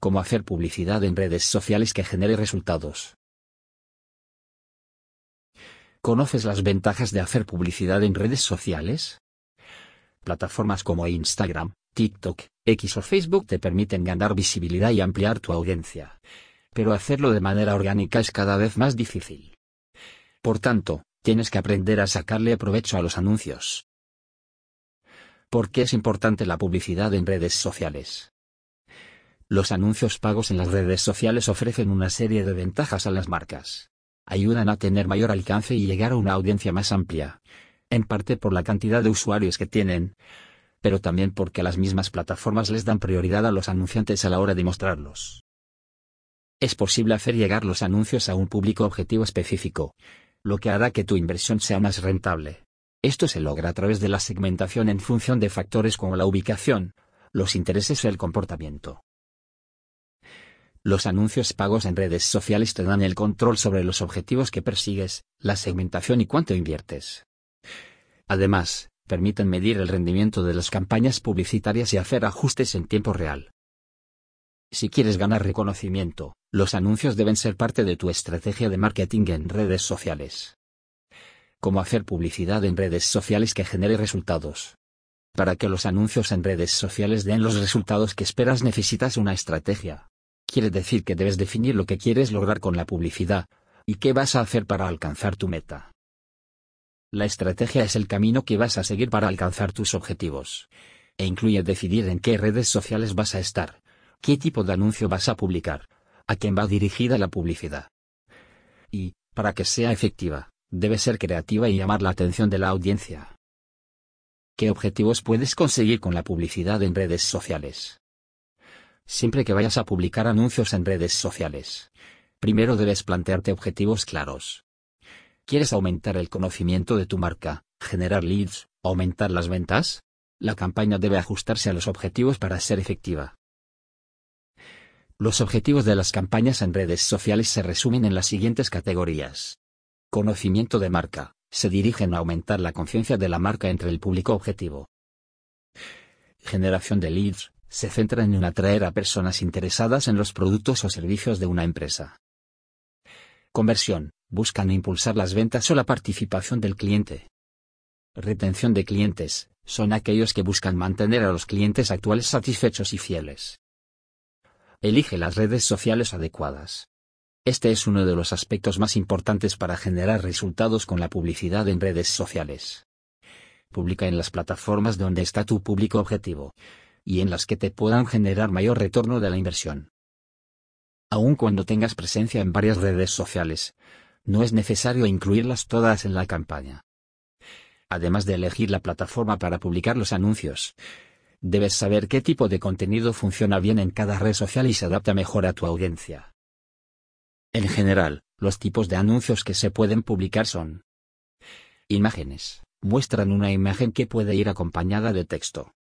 Cómo hacer publicidad en redes sociales que genere resultados. ¿Conoces las ventajas de hacer publicidad en redes sociales? Plataformas como Instagram, TikTok, X o Facebook te permiten ganar visibilidad y ampliar tu audiencia. Pero hacerlo de manera orgánica es cada vez más difícil. Por tanto, tienes que aprender a sacarle provecho a los anuncios. ¿Por qué es importante la publicidad en redes sociales? Los anuncios pagos en las redes sociales ofrecen una serie de ventajas a las marcas. Ayudan a tener mayor alcance y llegar a una audiencia más amplia. En parte por la cantidad de usuarios que tienen, pero también porque las mismas plataformas les dan prioridad a los anunciantes a la hora de mostrarlos. Es posible hacer llegar los anuncios a un público objetivo específico, lo que hará que tu inversión sea más rentable. Esto se logra a través de la segmentación en función de factores como la ubicación, los intereses o el comportamiento. Los anuncios pagos en redes sociales te dan el control sobre los objetivos que persigues, la segmentación y cuánto inviertes. Además, permiten medir el rendimiento de las campañas publicitarias y hacer ajustes en tiempo real. Si quieres ganar reconocimiento, los anuncios deben ser parte de tu estrategia de marketing en redes sociales. Cómo hacer publicidad en redes sociales que genere resultados. Para que los anuncios en redes sociales den los resultados que esperas necesitas una estrategia. Quiere decir que debes definir lo que quieres lograr con la publicidad, y qué vas a hacer para alcanzar tu meta. La estrategia es el camino que vas a seguir para alcanzar tus objetivos. E incluye decidir en qué redes sociales vas a estar, qué tipo de anuncio vas a publicar, a quién va dirigida la publicidad. Y, para que sea efectiva, debe ser creativa y llamar la atención de la audiencia. ¿Qué objetivos puedes conseguir con la publicidad en redes sociales? Siempre que vayas a publicar anuncios en redes sociales. Primero debes plantearte objetivos claros. ¿Quieres aumentar el conocimiento de tu marca, generar leads, aumentar las ventas? La campaña debe ajustarse a los objetivos para ser efectiva. Los objetivos de las campañas en redes sociales se resumen en las siguientes categorías. Conocimiento de marca. Se dirigen a aumentar la conciencia de la marca entre el público objetivo. Generación de leads se centran en atraer a personas interesadas en los productos o servicios de una empresa. Conversión, buscan impulsar las ventas o la participación del cliente. Retención de clientes, son aquellos que buscan mantener a los clientes actuales satisfechos y fieles. Elige las redes sociales adecuadas. Este es uno de los aspectos más importantes para generar resultados con la publicidad en redes sociales. Publica en las plataformas donde está tu público objetivo y en las que te puedan generar mayor retorno de la inversión. Aun cuando tengas presencia en varias redes sociales, no es necesario incluirlas todas en la campaña. Además de elegir la plataforma para publicar los anuncios, debes saber qué tipo de contenido funciona bien en cada red social y se adapta mejor a tu audiencia. En general, los tipos de anuncios que se pueden publicar son Imágenes. Muestran una imagen que puede ir acompañada de texto.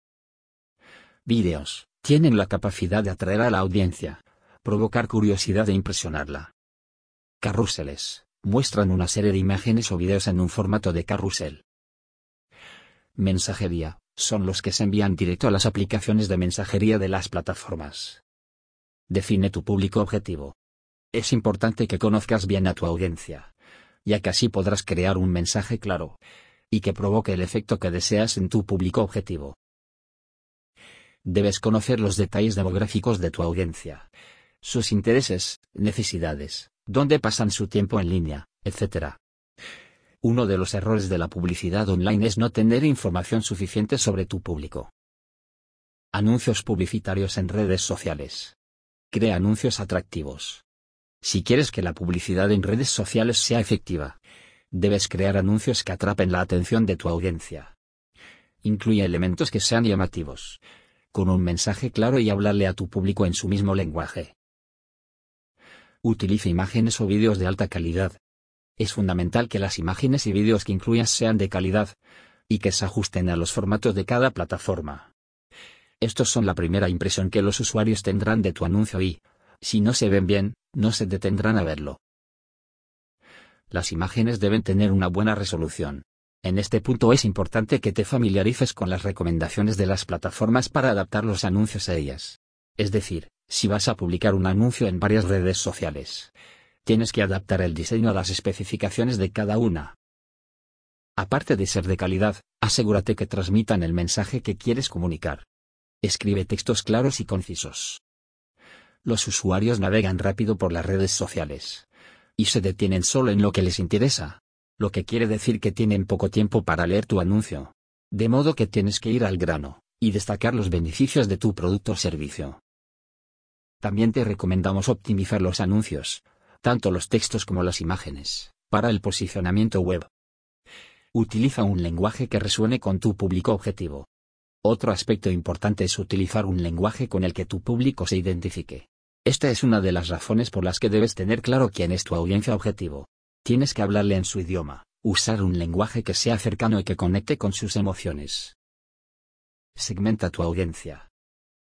Vídeos. Tienen la capacidad de atraer a la audiencia, provocar curiosidad e impresionarla. Carruseles. Muestran una serie de imágenes o vídeos en un formato de carrusel. Mensajería. Son los que se envían directo a las aplicaciones de mensajería de las plataformas. Define tu público objetivo. Es importante que conozcas bien a tu audiencia, ya que así podrás crear un mensaje claro, y que provoque el efecto que deseas en tu público objetivo. Debes conocer los detalles demográficos de tu audiencia, sus intereses, necesidades, dónde pasan su tiempo en línea, etc. Uno de los errores de la publicidad online es no tener información suficiente sobre tu público. Anuncios publicitarios en redes sociales. Crea anuncios atractivos. Si quieres que la publicidad en redes sociales sea efectiva, debes crear anuncios que atrapen la atención de tu audiencia. Incluye elementos que sean llamativos, con un mensaje claro y hablarle a tu público en su mismo lenguaje. Utiliza imágenes o vídeos de alta calidad. Es fundamental que las imágenes y vídeos que incluyas sean de calidad, y que se ajusten a los formatos de cada plataforma. Estos son la primera impresión que los usuarios tendrán de tu anuncio y, si no se ven bien, no se detendrán a verlo. Las imágenes deben tener una buena resolución, en este punto es importante que te familiarices con las recomendaciones de las plataformas para adaptar los anuncios a ellas. Es decir, Si vas a publicar un anuncio en varias redes sociales, tienes que adaptar el diseño a las especificaciones de cada una. Aparte de ser de calidad, asegúrate que transmitan el mensaje que quieres comunicar. Escribe textos claros y concisos. Los usuarios navegan rápido por las redes sociales. Y se detienen solo en lo que les interesa. Lo que quiere decir que tienen poco tiempo para leer tu anuncio. De modo que tienes que ir al grano, y destacar los beneficios de tu producto o servicio. También te recomendamos optimizar los anuncios, tanto los textos como las imágenes, para el posicionamiento web. Utiliza un lenguaje que resuene con tu público objetivo. Otro aspecto importante es utilizar un lenguaje con el que tu público se identifique. Esta es una de las razones por las que debes tener claro quién es tu audiencia objetivo. Tienes que hablarle en su idioma, usar un lenguaje que sea cercano y que conecte con sus emociones. Segmenta tu audiencia.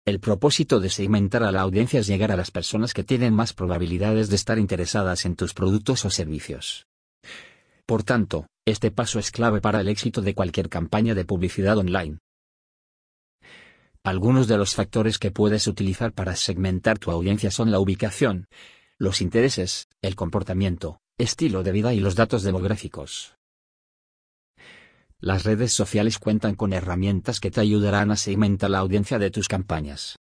El propósito de segmentar a la audiencia es llegar a las personas que tienen más probabilidades de estar interesadas en tus productos o servicios. Por tanto, este paso es clave para el éxito de cualquier campaña de publicidad online. Algunos de los factores que puedes utilizar para segmentar tu audiencia son la ubicación, los intereses, el comportamiento, estilo de vida y los datos demográficos. Las redes sociales cuentan con herramientas que te ayudarán a segmentar la audiencia de tus campañas.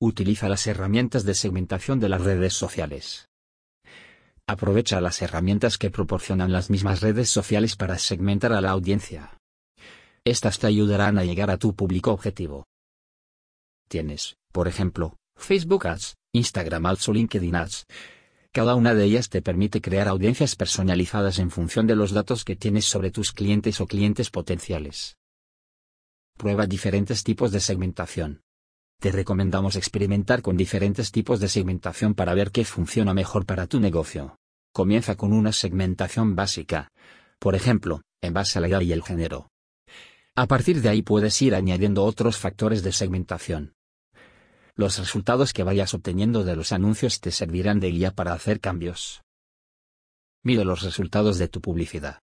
Utiliza las herramientas de segmentación de las redes sociales. Aprovecha las herramientas que proporcionan las mismas redes sociales para segmentar a la audiencia. Estas te ayudarán a llegar a tu público objetivo. Tienes, por ejemplo, Facebook Ads, Instagram Ads o LinkedIn Ads. Cada una de ellas te permite crear audiencias personalizadas en función de los datos que tienes sobre tus clientes o clientes potenciales. Prueba diferentes tipos de segmentación. Te recomendamos experimentar con diferentes tipos de segmentación para ver qué funciona mejor para tu negocio. Comienza con una segmentación básica. Por ejemplo, en base a la edad y el género. A partir de ahí puedes ir añadiendo otros factores de segmentación. Los resultados que vayas obteniendo de los anuncios te servirán de guía para hacer cambios. Mide los resultados de tu publicidad.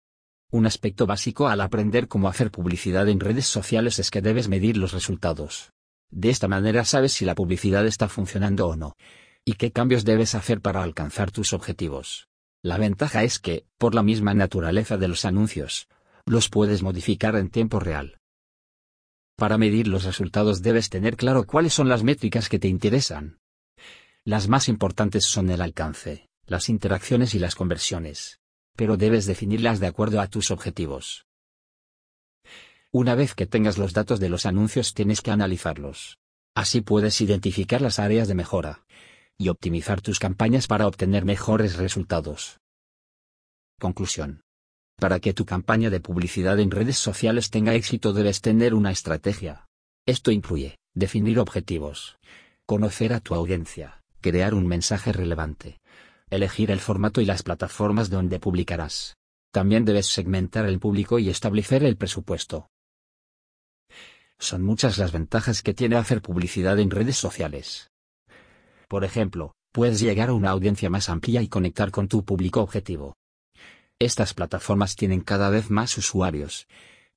Un aspecto básico al aprender cómo hacer publicidad en redes sociales es que debes medir los resultados. De esta manera sabes si la publicidad está funcionando o no. Y qué cambios debes hacer para alcanzar tus objetivos. La ventaja es que, por la misma naturaleza de los anuncios, los puedes modificar en tiempo real. Para medir los resultados debes tener claro cuáles son las métricas que te interesan. Las más importantes son el alcance, las interacciones y las conversiones. Pero debes definirlas de acuerdo a tus objetivos. Una vez que tengas los datos de los anuncios tienes que analizarlos. Así puedes identificar las áreas de mejora y optimizar tus campañas para obtener mejores resultados. Conclusión. Para que tu campaña de publicidad en redes sociales tenga éxito debes tener una estrategia. Esto incluye, definir objetivos, conocer a tu audiencia, crear un mensaje relevante, elegir el formato y las plataformas donde publicarás. También debes segmentar el público y establecer el presupuesto. Son muchas las ventajas que tiene hacer publicidad en redes sociales. Por ejemplo, puedes llegar a una audiencia más amplia y conectar con tu público objetivo. Estas plataformas tienen cada vez más usuarios,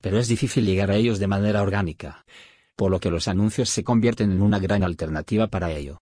pero es difícil llegar a ellos de manera orgánica, por lo que los anuncios se convierten en una gran alternativa para ello.